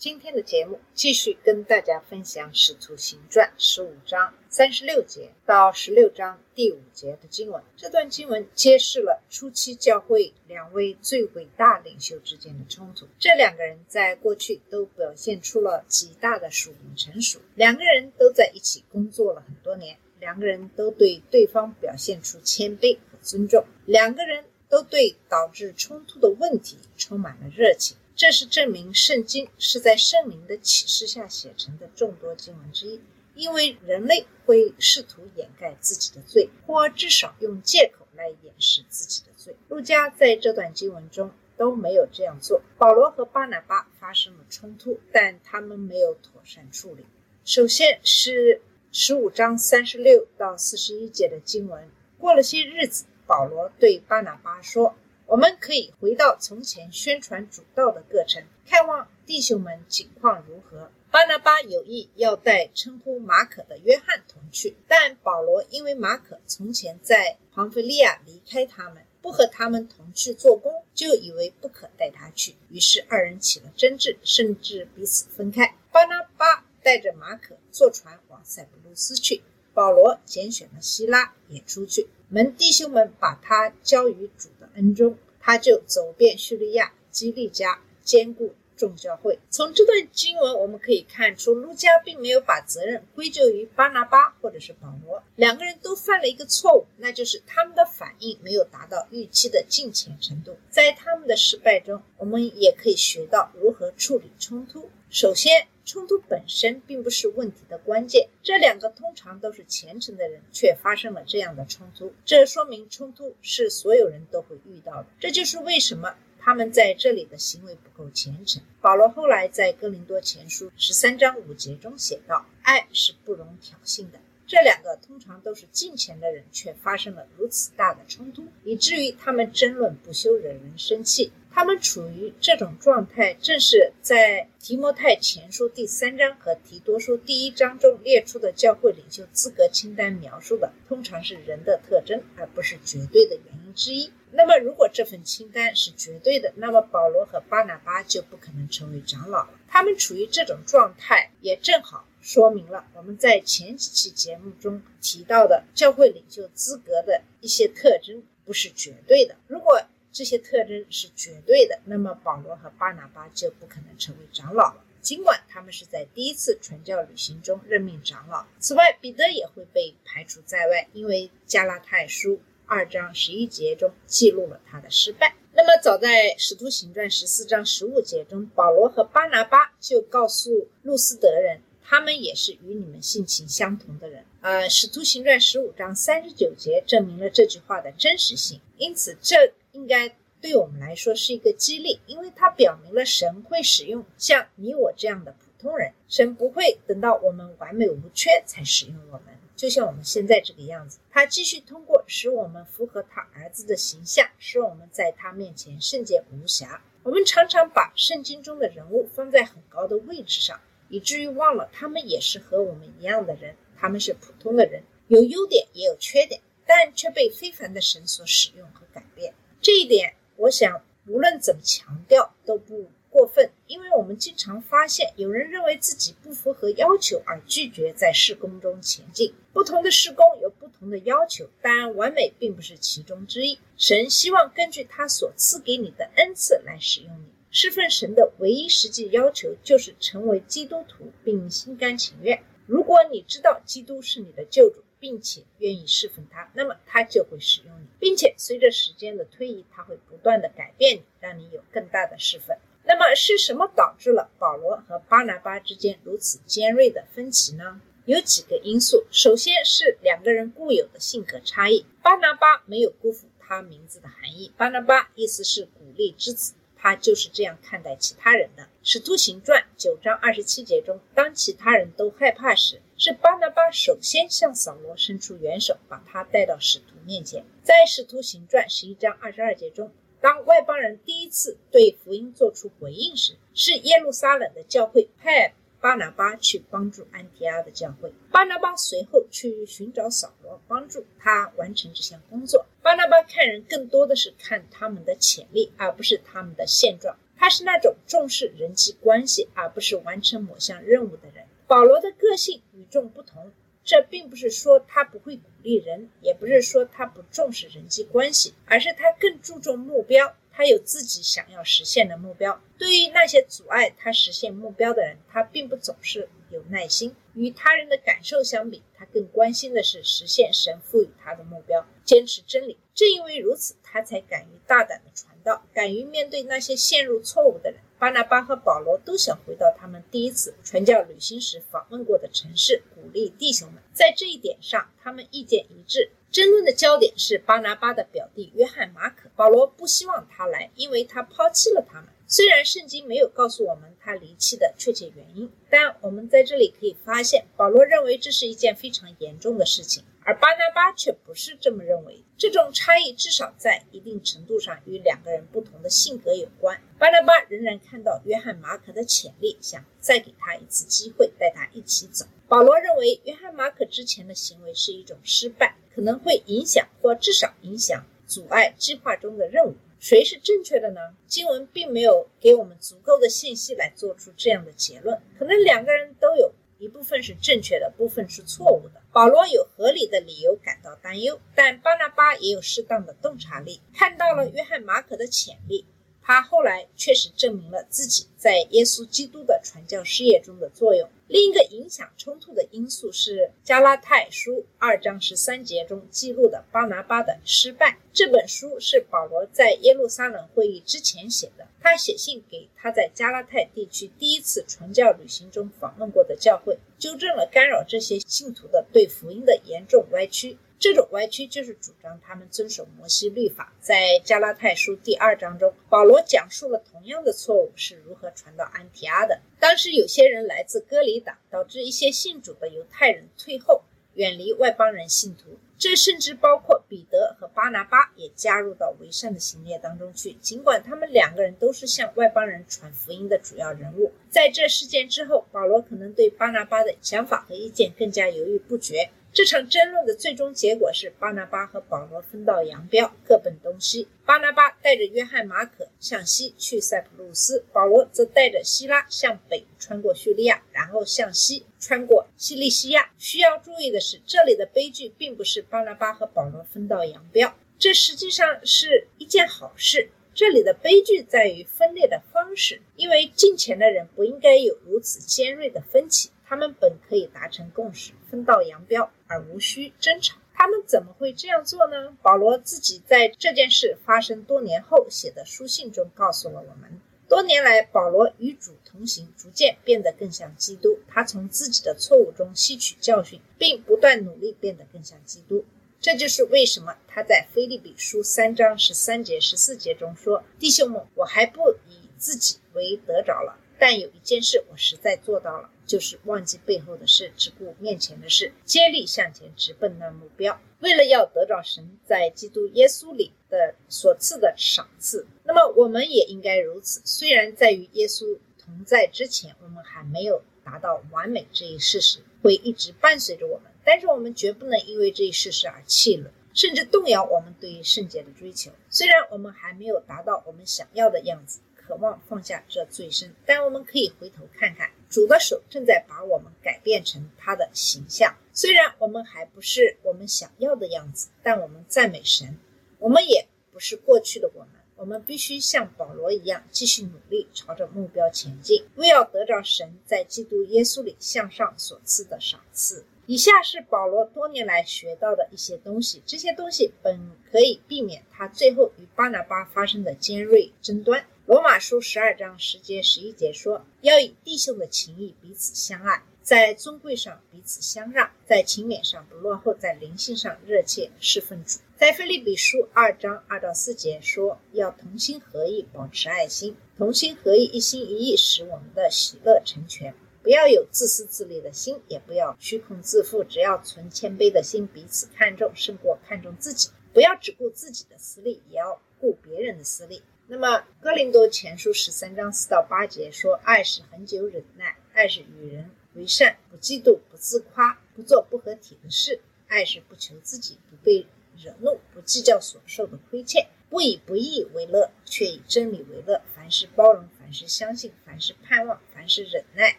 今天的节目继续跟大家分享《使徒行传》十五章三十六节到十六章第五节的经文。这段经文揭示了初期教会两位最伟大领袖之间的冲突。这两个人在过去都表现出了极大的属灵成熟，两个人都在一起工作了很多年，两个人都对对方表现出谦卑和尊重，两个人都对导致冲突的问题充满了热情。这是证明圣经是在圣灵的启示下写成的众多经文之一。因为人类会试图掩盖自己的罪，或至少用借口来掩饰自己的罪。路加在这段经文中都没有这样做。保罗和巴拿巴发生了冲突，但他们没有妥善处理。首先是十五章三十六到四十一节的经文。过了些日子，保罗对巴拿巴说。我们可以回到从前宣传主道的各城，看望弟兄们情况如何。巴拿巴有意要带称呼马可的约翰同去，但保罗因为马可从前在庞菲利亚离开他们，不和他们同去做工，就以为不可带他去，于是二人起了争执，甚至彼此分开。巴拿巴带着马可坐船往塞浦路斯去，保罗拣选了希拉也出去。门弟兄们把他交于主恩中，他就走遍叙利亚、基利家，兼顾众教会。从这段经文我们可以看出，路加并没有把责任归咎于巴拿巴或者是保罗，两个人都犯了一个错误，那就是他们的反应没有达到预期的近前程度。在他们的失败中，我们也可以学到如何处理冲突。首先，冲突本身并不是问题的关键。这两个通常都是虔诚的人，却发生了这样的冲突，这说明冲突是所有人都会遇到的。这就是为什么他们在这里的行为不够虔诚。保罗后来在哥林多前书十三章五节中写道：“爱是不容挑衅的。”这两个通常都是敬虔的人，却发生了如此大的冲突，以至于他们争论不休，惹人生气。他们处于这种状态，正是在提摩太前书第三章和提多书第一章中列出的教会领袖资格清单描述的，通常是人的特征，而不是绝对的原因之一。那么，如果这份清单是绝对的，那么保罗和巴拿巴就不可能成为长老了。他们处于这种状态，也正好说明了我们在前几期节目中提到的教会领袖资格的一些特征不是绝对的。如果这些特征是绝对的，那么保罗和巴拿巴就不可能成为长老了。尽管他们是在第一次传教旅行中任命长老，此外，彼得也会被排除在外，因为加拉太书二章十一节中记录了他的失败。那么，早在使徒行传十四章十五节中，保罗和巴拿巴就告诉路斯德人，他们也是与你们性情相同的人。呃，使徒行传十五章三十九节证明了这句话的真实性，因此这。应该对我们来说是一个激励，因为它表明了神会使用像你我这样的普通人，神不会等到我们完美无缺才使用我们，就像我们现在这个样子。他继续通过使我们符合他儿子的形象，使我们在他面前圣洁无瑕。我们常常把圣经中的人物放在很高的位置上，以至于忘了他们也是和我们一样的人，他们是普通的人，有优点也有缺点，但却被非凡的神所使用和改变。这一点，我想无论怎么强调都不过分，因为我们经常发现有人认为自己不符合要求而拒绝在施工中前进。不同的施工有不同的要求，当然完美并不是其中之一。神希望根据他所赐给你的恩赐来使用你。侍奉神的唯一实际要求就是成为基督徒，并心甘情愿。如果你知道基督是你的救主，并且愿意侍奉他，那么他就会使用，并且随着时间的推移，它会不断的改变你，让你有更大的释放。那么是什么导致了保罗和巴拿巴之间如此尖锐的分歧呢？有几个因素，首先是两个人固有的性格差异。巴拿巴没有辜负他名字的含义，巴拿巴意思是鼓励之子。他就是这样看待其他人的。使徒行传九章二十七节中，当其他人都害怕时，是巴拿巴首先向扫罗伸出援手，把他带到使徒面前。在使徒行传十一章二十二节中，当外邦人第一次对福音做出回应时，是耶路撒冷的教会派巴拿巴去帮助安提阿的教会。巴拿巴随后去寻找扫罗，帮助他完成这项工作。巴拿巴看人更多的是看他们的潜力，而不是他们的现状。他是那种重视人际关系，而不是完成某项任务的人。保罗的个性与众不同，这并不是说他不会鼓励人，也不是说他不重视人际关系，而是他更注重目标。他有自己想要实现的目标。对于那些阻碍他实现目标的人，他并不总是有耐心。与他人的感受相比，他更关心的是实现神赋予他的目标，坚持真理。正因为如此，他才敢于大胆的传道，敢于面对那些陷入错误的人。巴拿巴和保罗都想回到他们第一次传教旅行时访问过的城市，鼓励弟兄们。在这一点上，他们意见一致。争论的焦点是巴拿巴的表弟约翰·马可。保罗不希望他来，因为他抛弃了他们。虽然圣经没有告诉我们他离弃的确切原因，但我们在这里可以发现，保罗认为这是一件非常严重的事情，而巴拿巴却不是这么认为。这种差异至少在一定程度上与两个人不同的性格有关。巴拿巴仍然看到约翰·马可的潜力，想再给他一次机会，带他一起走。保罗认为约翰·马可之前的行为是一种失败。可能会影响或至少影响阻碍计划中的任务。谁是正确的呢？经文并没有给我们足够的信息来做出这样的结论。可能两个人都有一部分是正确的，部分是错误的。保罗有合理的理由感到担忧，但巴拿巴也有适当的洞察力，看到了约翰·马可的潜力。他后来确实证明了自己在耶稣基督的传教事业中的作用。另一个影响冲突的因素是加拉太书二章十三节中记录的巴拿巴的失败。这本书是保罗在耶路撒冷会议之前写的。他写信给他在加拉太地区第一次传教旅行中访问过的教会，纠正了干扰这些信徒的对福音的严重歪曲。这种歪曲就是主张他们遵守摩西律法。在加拉太书第二章中，保罗讲述了同样的错误是如何传到安提阿的。当时有些人来自哥里党，导致一些信主的犹太人退后，远离外邦人信徒。这甚至包括彼得和巴拿巴也加入到为善的行列当中去。尽管他们两个人都是向外邦人传福音的主要人物，在这事件之后，保罗可能对巴拿巴的想法和意见更加犹豫不决。这场争论的最终结果是，巴拿巴和保罗分道扬镳，各奔东西。巴拿巴带着约翰·马可向西去塞浦路斯，保罗则带着希拉向北穿过叙利亚，然后向西穿过西利西亚。需要注意的是，这里的悲剧并不是巴拿巴和保罗分道扬镳，这实际上是一件好事。这里的悲剧在于分裂的方式，因为近前的人不应该有如此尖锐的分歧。他们本可以达成共识，分道扬镳，而无需争吵。他们怎么会这样做呢？保罗自己在这件事发生多年后写的书信中告诉了我们：多年来，保罗与主同行，逐渐变得更像基督。他从自己的错误中吸取教训，并不断努力变得更像基督。这就是为什么他在腓立比书三章十三节、十四节中说：“弟兄们，我还不以自己为得着了。”但有一件事我实在做到了，就是忘记背后的事，只顾面前的事，接力向前，直奔那目标。为了要得到神在基督耶稣里的所赐的赏赐，那么我们也应该如此。虽然在与耶稣同在之前，我们还没有达到完美这一事实会一直伴随着我们，但是我们绝不能因为这一事实而气馁，甚至动摇我们对于圣洁的追求。虽然我们还没有达到我们想要的样子。渴望放下这罪身，但我们可以回头看看，主的手正在把我们改变成他的形象。虽然我们还不是我们想要的样子，但我们赞美神。我们也不是过去的我们，我们必须像保罗一样，继续努力朝着目标前进，为要得着神在基督耶稣里向上所赐的赏赐。以下是保罗多年来学到的一些东西，这些东西本可以避免他最后与巴拿巴发生的尖锐争端。罗马书十二章十节十一节说：“要以弟兄的情谊彼此相爱，在尊贵上彼此相让，在勤勉上不落后，在灵性上热切侍奉主。在腓立比书二章二到四节说，要同心合意，保持爱心，同心合意，一心一意，使我们的喜乐成全。不要有自私自利的心，也不要虚空自负，只要存谦卑的心，彼此看重，胜过看重自己。不要只顾自己的私利，也要顾别人的私利。那么，哥林多前书十三章四到八节说，爱是恒久忍耐，爱是与人为善，不嫉妒，不自夸，不做不合体的事，爱是不求自己，不被惹怒，不计较所受的亏欠，不以不义为乐，却以真理为乐。凡事包容，凡事相信，凡事盼望，凡事忍耐。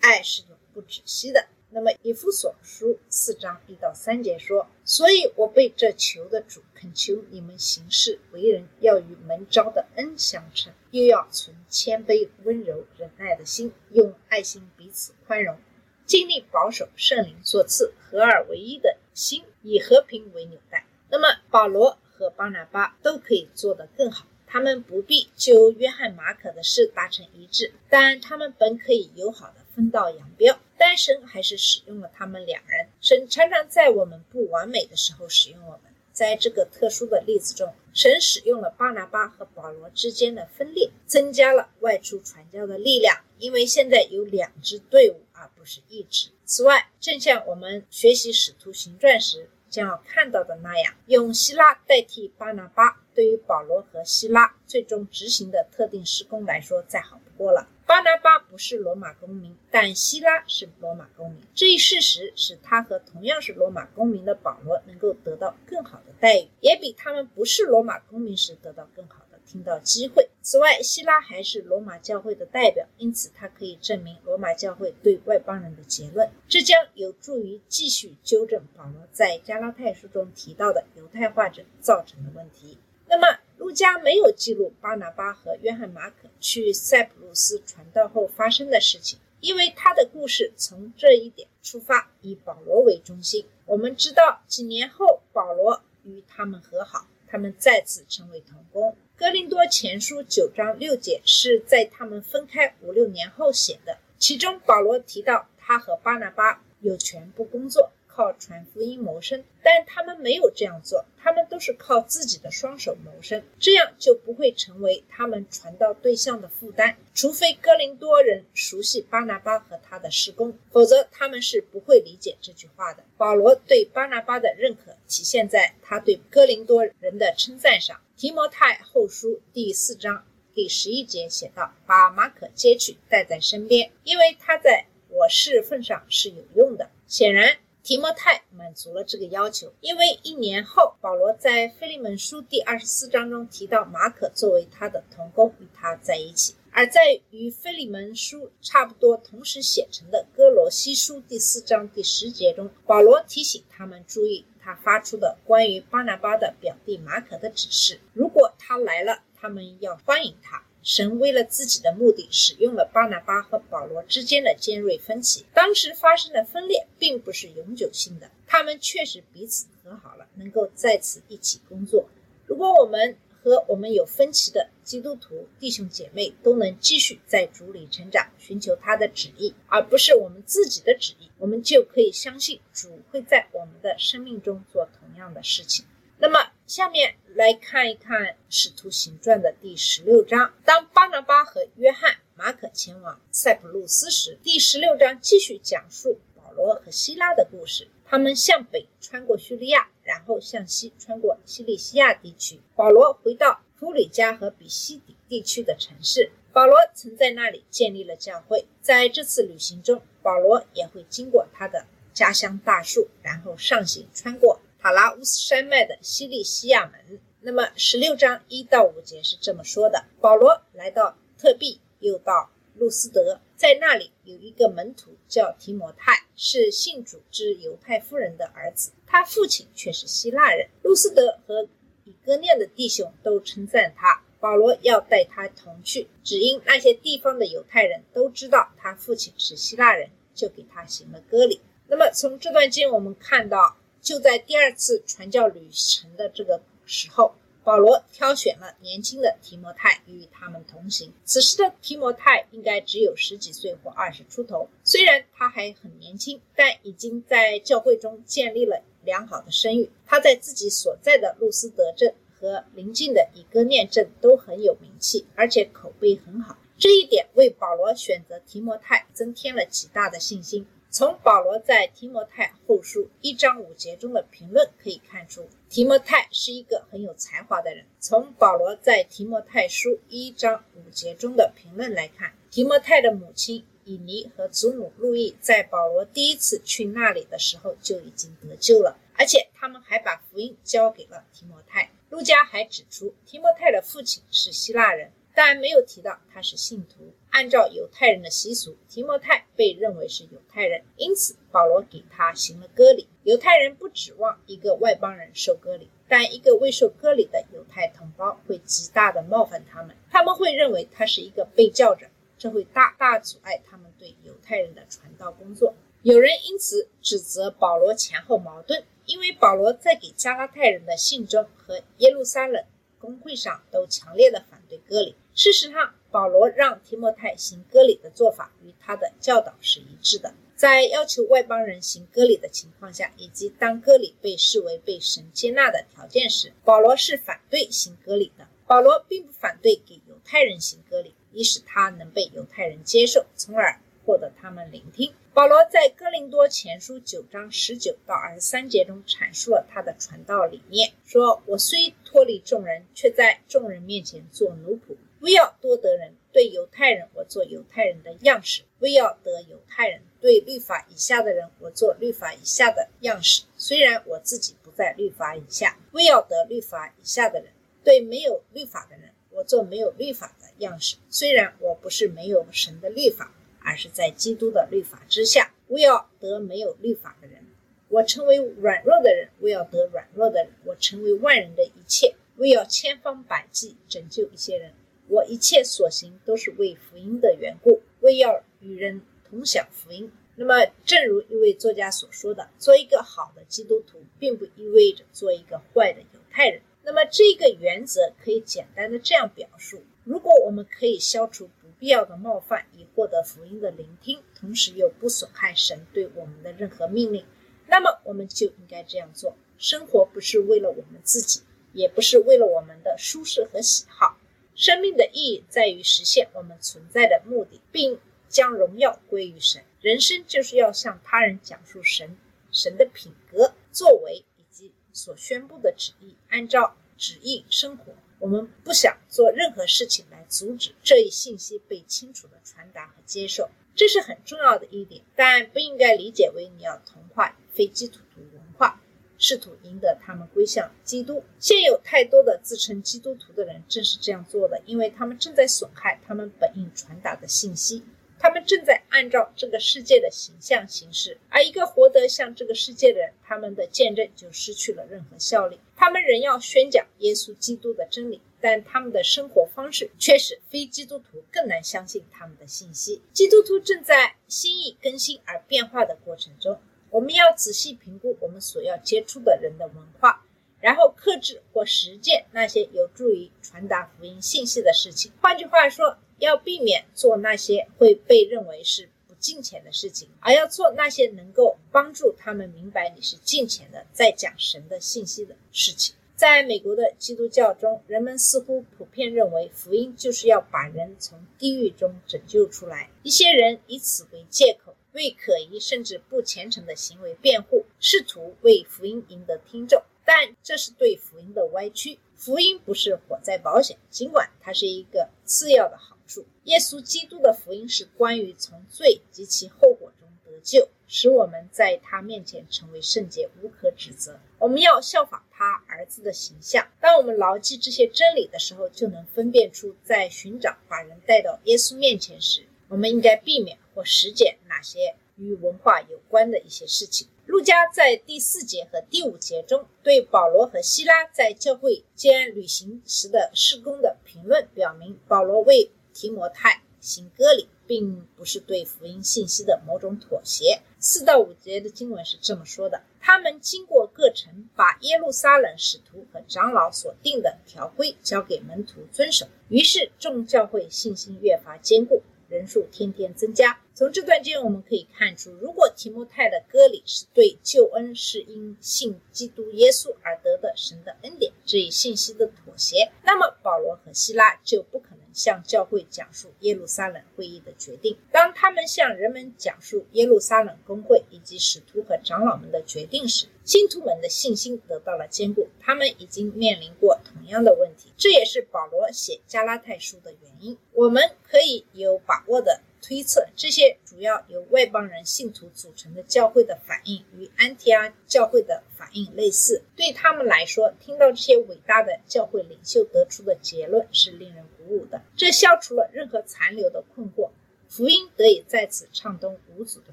爱是永不止息的。那么，以弗所书四章一到三节说：“所以我被这求的主恳求你们行事为人，要与门招的恩相称，又要存谦卑、温柔、忍耐的心，用爱心彼此宽容，尽力保守圣灵所赐合而为一的心，以和平为纽带。”那么，保罗和巴拿巴都可以做得更好。他们不必就约翰、马可的事达成一致，但他们本可以友好的分道扬镳。但神还是使用了他们两人。神常常在我们不完美的时候使用我们。在这个特殊的例子中，神使用了巴拿巴和保罗之间的分裂，增加了外出传教的力量。因为现在有两支队伍，而不是一支。此外，正像我们学习使徒行传时将要看到的那样，用希拉代替巴拿巴。对于保罗和希拉最终执行的特定施工来说，再好不过了。巴拿巴不是罗马公民，但希拉是罗马公民。这一事实使他和同样是罗马公民的保罗能够得到更好的待遇，也比他们不是罗马公民时得到更好的听到机会。此外，希拉还是罗马教会的代表，因此他可以证明罗马教会对外邦人的结论。这将有助于继续纠正保罗在加拉太书中提到的犹太化者造成的问题。那么，路加没有记录巴拿巴和约翰马可去塞浦路斯传道后发生的事情，因为他的故事从这一点出发，以保罗为中心。我们知道，几年后保罗与他们和好，他们再次成为同工。哥林多前书九章六节是在他们分开五六年后写的，其中保罗提到他和巴拿巴有全部工作。靠传福音谋生，但他们没有这样做，他们都是靠自己的双手谋生，这样就不会成为他们传道对象的负担。除非哥林多人熟悉巴拿巴和他的施工，否则他们是不会理解这句话的。保罗对巴拿巴的认可体现在他对哥林多人的称赞上。提摩太后书第四章第十一节写道：“把马可接去，带在身边，因为他在我侍奉上是有用的。”显然。提摩太满足了这个要求，因为一年后，保罗在腓利门书第二十四章中提到马可作为他的同工与他在一起；而在与腓利门书差不多同时写成的哥罗西书第四章第十节中，保罗提醒他们注意他发出的关于巴拿巴的表弟马可的指示：如果他来了，他们要欢迎他。神为了自己的目的，使用了巴拿巴和保罗之间的尖锐分歧。当时发生的分裂并不是永久性的，他们确实彼此和好了，能够在此一起工作。如果我们和我们有分歧的基督徒弟兄姐妹都能继续在主里成长，寻求他的旨意，而不是我们自己的旨意，我们就可以相信主会在我们的生命中做同样的事情。那么，下面来看一看《使徒行传》的第十六章。当巴拿巴和约翰、马可前往塞浦路斯时，第十六章继续讲述保罗和希拉的故事。他们向北穿过叙利亚，然后向西穿过西利西亚地区。保罗回到弗里加和比西底地区的城市。保罗曾在那里建立了教会。在这次旅行中，保罗也会经过他的家乡大树，然后上行穿过。塔拉乌斯山脉的西利西亚门。那么十六章一到五节是这么说的：保罗来到特庇，又到路斯德，在那里有一个门徒叫提摩太，是信主之犹太夫人的儿子，他父亲却是希腊人。路斯德和以哥念的弟兄都称赞他。保罗要带他同去，只因那些地方的犹太人都知道他父亲是希腊人，就给他行了割礼。那么从这段经我们看到。就在第二次传教旅程的这个时候，保罗挑选了年轻的提摩太与他们同行。此时的提摩太应该只有十几岁或二十出头，虽然他还很年轻，但已经在教会中建立了良好的声誉。他在自己所在的路斯德镇和邻近的以哥念镇都很有名气，而且口碑很好。这一点为保罗选择提摩太增添了极大的信心。从保罗在提摩太后书一章五节中的评论可以看出，提摩太是一个很有才华的人。从保罗在提摩太书一章五节中的评论来看，提摩太的母亲以尼和祖母路易在保罗第一次去那里的时候就已经得救了，而且他们还把福音交给了提摩太。路加还指出，提摩太的父亲是希腊人。但没有提到他是信徒。按照犹太人的习俗，提摩太被认为是犹太人，因此保罗给他行了割礼。犹太人不指望一个外邦人受割礼，但一个未受割礼的犹太同胞会极大的冒犯他们，他们会认为他是一个被教者，这会大大阻碍他们对犹太人的传道工作。有人因此指责保罗前后矛盾，因为保罗在给加拉太人的信中和耶路撒冷公会上都强烈的反对割礼。事实上，保罗让提摩太行割礼的做法与他的教导是一致的。在要求外邦人行割礼的情况下，以及当割礼被视为被神接纳的条件时，保罗是反对行割礼的。保罗并不反对给犹太人行割礼，以使他能被犹太人接受，从而获得他们聆听。保罗在哥林多前书九章十九到二十三节中阐述了他的传道理念，说：“我虽脱离众人，却在众人面前做奴仆。”为要多得人，对犹太人我做犹太人的样式；为要得犹太人，对律法以下的人我做律法以下的样式。虽然我自己不在律法以下，为要得律法以下的人，对没有律法的人我做没有律法的样式。虽然我不是没有神的律法，而是在基督的律法之下，为要得没有律法的人，我成为软弱的人；为要得软弱的人，我成为万人的一切；为要千方百计拯救一些人。我一切所行都是为福音的缘故，为要与人同享福音。那么，正如一位作家所说的，做一个好的基督徒，并不意味着做一个坏的犹太人。那么，这个原则可以简单的这样表述：如果我们可以消除必要的冒犯，以获得福音的聆听，同时又不损害神对我们的任何命令，那么我们就应该这样做。生活不是为了我们自己，也不是为了我们的舒适和喜好。生命的意义在于实现我们存在的目的，并将荣耀归于神。人生就是要向他人讲述神、神的品格、作为以及所宣布的旨意，按照旨意生活。我们不想做任何事情来阻止这一信息被清楚的传达和接受，这是很重要的一点，但不应该理解为你要同化非基督徒文化。试图赢得他们归向基督。现有太多的自称基督徒的人正是这样做的，因为他们正在损害他们本应传达的信息。他们正在按照这个世界的形象行事，而一个活得像这个世界的人，他们的见证就失去了任何效力。他们仍要宣讲耶稣基督的真理，但他们的生活方式却使非基督徒更难相信他们的信息。基督徒正在心意更新而变化的过程中。我们要仔细评估我们所要接触的人的文化，然后克制或实践那些有助于传达福音信息的事情。换句话说，要避免做那些会被认为是不敬虔的事情，而要做那些能够帮助他们明白你是敬虔的，在讲神的信息的事情。在美国的基督教中，人们似乎普遍认为福音就是要把人从地狱中拯救出来。一些人以此为借口。为可疑甚至不虔诚的行为辩护，试图为福音赢得听众，但这是对福音的歪曲。福音不是火灾保险，尽管它是一个次要的好处。耶稣基督的福音是关于从罪及其后果中得救，使我们在他面前成为圣洁，无可指责。我们要效仿他儿子的形象。当我们牢记这些真理的时候，就能分辨出在寻找把人带到耶稣面前时。我们应该避免或实践哪些与文化有关的一些事情。路加在第四节和第五节中对保罗和希拉在教会间旅行时的施工的评论，表明保罗为提摩太行割礼，并不是对福音信息的某种妥协。四到五节的经文是这么说的：他们经过各城，把耶路撒冷使徒和长老所定的条规交给门徒遵守。于是众教会信心越发坚固，人数天天增加。从这段经文我们可以看出，如果提摩太的割礼是对救恩是因信基督耶稣而得的神的恩典这一信息的妥协，那么保罗和希拉就不可能向教会讲述耶路撒冷会议的决定。当他们向人们讲述耶路撒冷公会以及使徒和长老们的决定时，信徒们的信心得到了坚固。他们已经面临过同样的问题，这也是保罗写加拉太书的原因。我们可以有把握的。推测这些主要由外邦人信徒组成的教会的反应与安提阿教会的反应类似。对他们来说，听到这些伟大的教会领袖得出的结论是令人鼓舞的。这消除了任何残留的困惑，福音得以再次畅通无阻的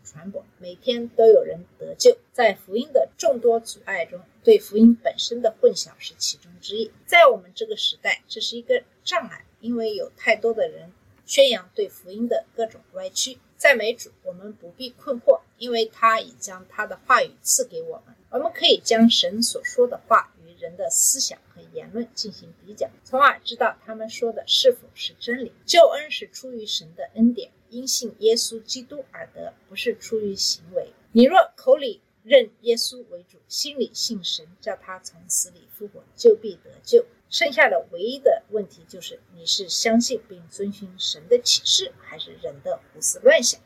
传播，每天都有人得救。在福音的众多阻碍中，对福音本身的混淆是其中之一。在我们这个时代，这是一个障碍，因为有太多的人。宣扬对福音的各种歪曲，赞美主，我们不必困惑，因为他已将他的话语赐给我们。我们可以将神所说的话与人的思想和言论进行比较，从而知道他们说的是否是真理。救恩是出于神的恩典，因信耶稣基督而得，不是出于行为。你若口里认耶稣为主，心里信神，叫他从死里复活，就必得救。剩下的唯一的问题就是，你是相信并遵循神的启示，还是人的胡思乱想？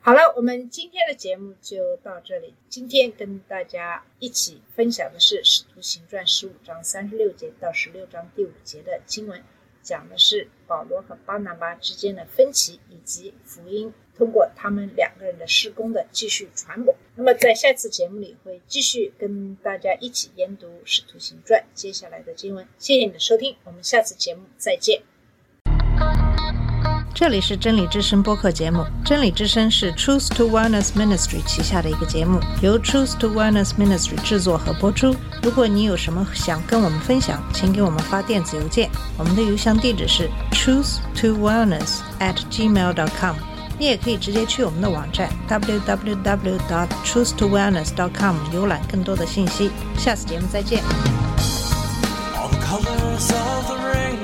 好了，我们今天的节目就到这里。今天跟大家一起分享的是《使徒行传》十五章三十六节到十六章第五节的经文，讲的是保罗和巴拿巴之间的分歧以及福音。通过他们两个人的施工的继续传播。那么在下次节目里会继续跟大家一起研读《使徒行传》接下来的经文。谢谢你的收听，我们下次节目再见。这里是真理之声播客节目，真理之声是 Truth to Wellness Ministry 旗下的一个节目，由 Truth to Wellness Ministry 制作和播出。如果你有什么想跟我们分享，请给我们发电子邮件，我们的邮箱地址是 truth to wellness at gmail.com。你也可以直接去我们的网站 www.truthtowellness.com 浏览更多的信息。下次节目再见。Colors of the rain